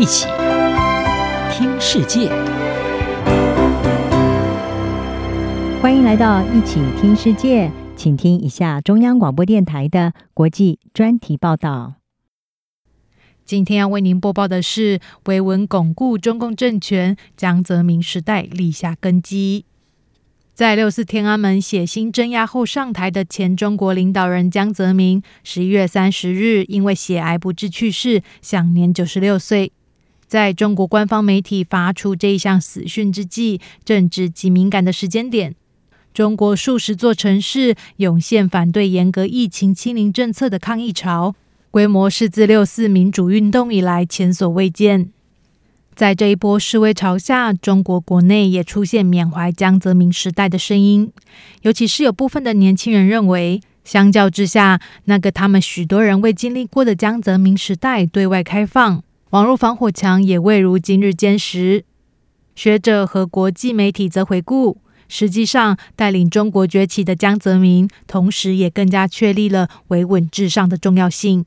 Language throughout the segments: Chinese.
一起听世界，欢迎来到一起听世界，请听一下中央广播电台的国际专题报道。今天要为您播报的是维稳巩固中共政权，江泽民时代立下根基。在六四天安门血腥镇压后上台的前中国领导人江泽民，十一月三十日因为血癌不治去世，享年九十六岁。在中国官方媒体发出这一项死讯之际，正值极敏感的时间点，中国数十座城市涌现反对严格疫情清零政策的抗议潮，规模是自六四民主运动以来前所未见。在这一波示威潮下，中国国内也出现缅怀江泽民时代的声音，尤其是有部分的年轻人认为，相较之下，那个他们许多人未经历过的江泽民时代对外开放，网络防火墙也未如今日坚实。学者和国际媒体则回顾，实际上带领中国崛起的江泽民，同时也更加确立了维稳至上的重要性。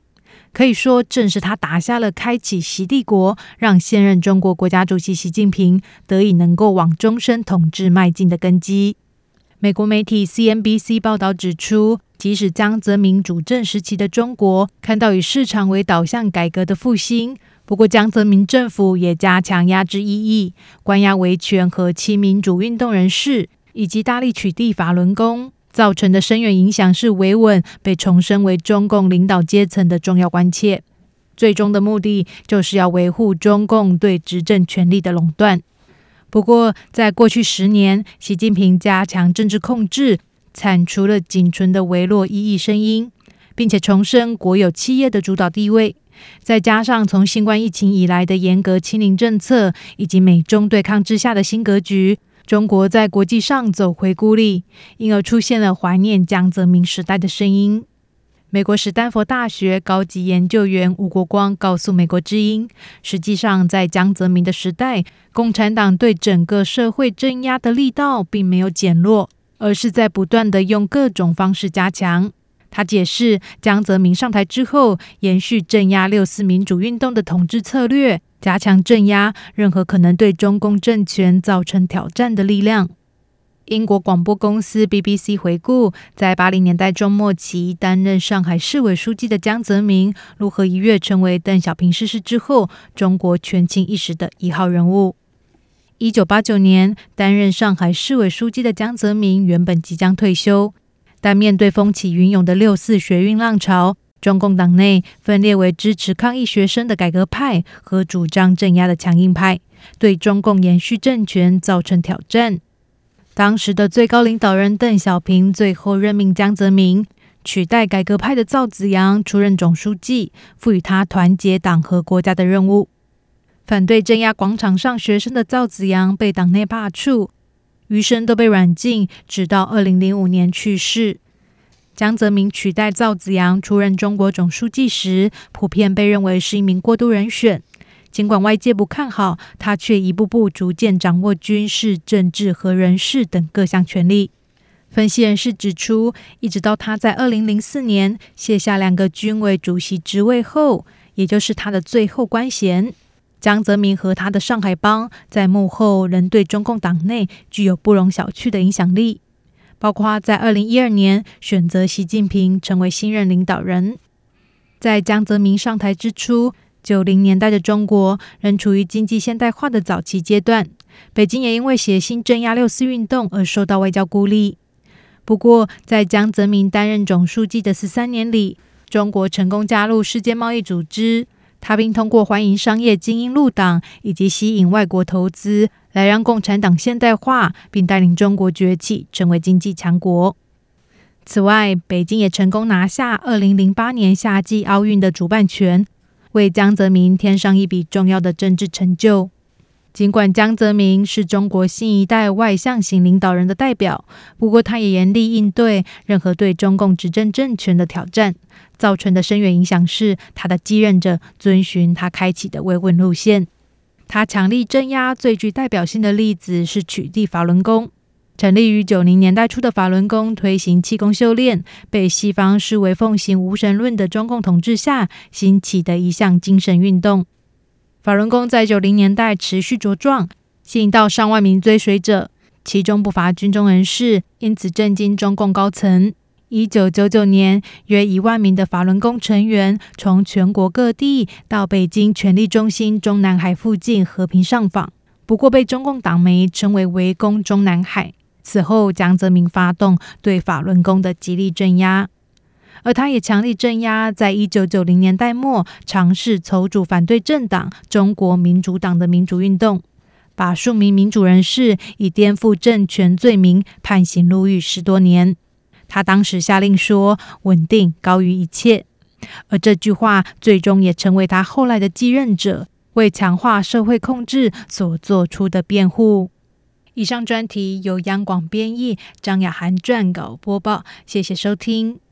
可以说，正是他打下了开启习帝国，让现任中国国家主席习近平得以能够往终身统治迈进的根基。美国媒体 CNBC 报道指出，即使江泽民主政时期的中国看到以市场为导向改革的复兴，不过江泽民政府也加强压制异议、关押维权和亲民主运动人士，以及大力取缔法轮功。造成的深远影响是维稳被重申为中共领导阶层的重要关切，最终的目的就是要维护中共对执政权力的垄断。不过，在过去十年，习近平加强政治控制，铲除了仅存的微弱异议声音，并且重申国有企业的主导地位，再加上从新冠疫情以来的严格清零政策，以及美中对抗之下的新格局。中国在国际上走回孤立，因而出现了怀念江泽民时代的声音。美国史丹佛大学高级研究员吴国光告诉美国之音：“实际上，在江泽民的时代，共产党对整个社会镇压的力道并没有减弱，而是在不断地用各种方式加强。”他解释，江泽民上台之后，延续镇压六四民主运动的统治策略。加强镇压任何可能对中共政权造成挑战的力量。英国广播公司 BBC 回顾，在八零年代中末期担任上海市委书记的江泽民，如何一跃成为邓小平逝世之后中国权倾一时的一号人物。一九八九年担任上海市委书记的江泽民原本即将退休，但面对风起云涌的六四学运浪潮。中共党内分裂为支持抗议学生的改革派和主张镇压的强硬派，对中共延续政权造成挑战。当时的最高领导人邓小平最后任命江泽民取代改革派的赵紫阳出任总书记，赋予他团结党和国家的任务。反对镇压广场上学生的赵紫阳被党内罢黜，余生都被软禁，直到二零零五年去世。江泽民取代赵紫阳出任中国总书记时，普遍被认为是一名过渡人选。尽管外界不看好，他却一步步逐渐掌握军事、政治和人事等各项权力。分析人士指出，一直到他在二零零四年卸下两个军委主席职位后，也就是他的最后官衔，江泽民和他的上海帮在幕后仍对中共党内具有不容小觑的影响力。包括在二零一二年选择习近平成为新任领导人，在江泽民上台之初，九零年代的中国仍处于经济现代化的早期阶段，北京也因为血腥镇压六四运动而受到外交孤立。不过，在江泽民担任总书记的十三年里，中国成功加入世界贸易组织。他并通过欢迎商业精英入党以及吸引外国投资，来让共产党现代化，并带领中国崛起，成为经济强国。此外，北京也成功拿下二零零八年夏季奥运的主办权，为江泽民添上一笔重要的政治成就。尽管江泽民是中国新一代外向型领导人的代表，不过他也严厉应对任何对中共执政政权的挑战。造成的深远影响是，他的继任者遵循他开启的慰问路线。他强力镇压最具代表性的例子是取缔法轮功。成立于九零年代初的法轮功，推行气功修炼，被西方视为奉行无神论的中共统治下兴起的一项精神运动。法轮功在九零年代持续茁壮，吸引到上万名追随者，其中不乏军中人士，因此震惊中共高层。一九九九年，约一万名的法轮功成员从全国各地到北京权力中心中南海附近和平上访，不过被中共党媒称为“围攻中南海”。此后，江泽民发动对法轮功的极力镇压，而他也强力镇压在一九九零年代末尝试筹组反对政党中国民主党的民主运动，把数名民主人士以颠覆政权罪名判刑入狱十多年。他当时下令说：“稳定高于一切。”而这句话最终也成为他后来的继任者为强化社会控制所做出的辩护。以上专题由央广编译，张雅涵撰稿播报。谢谢收听。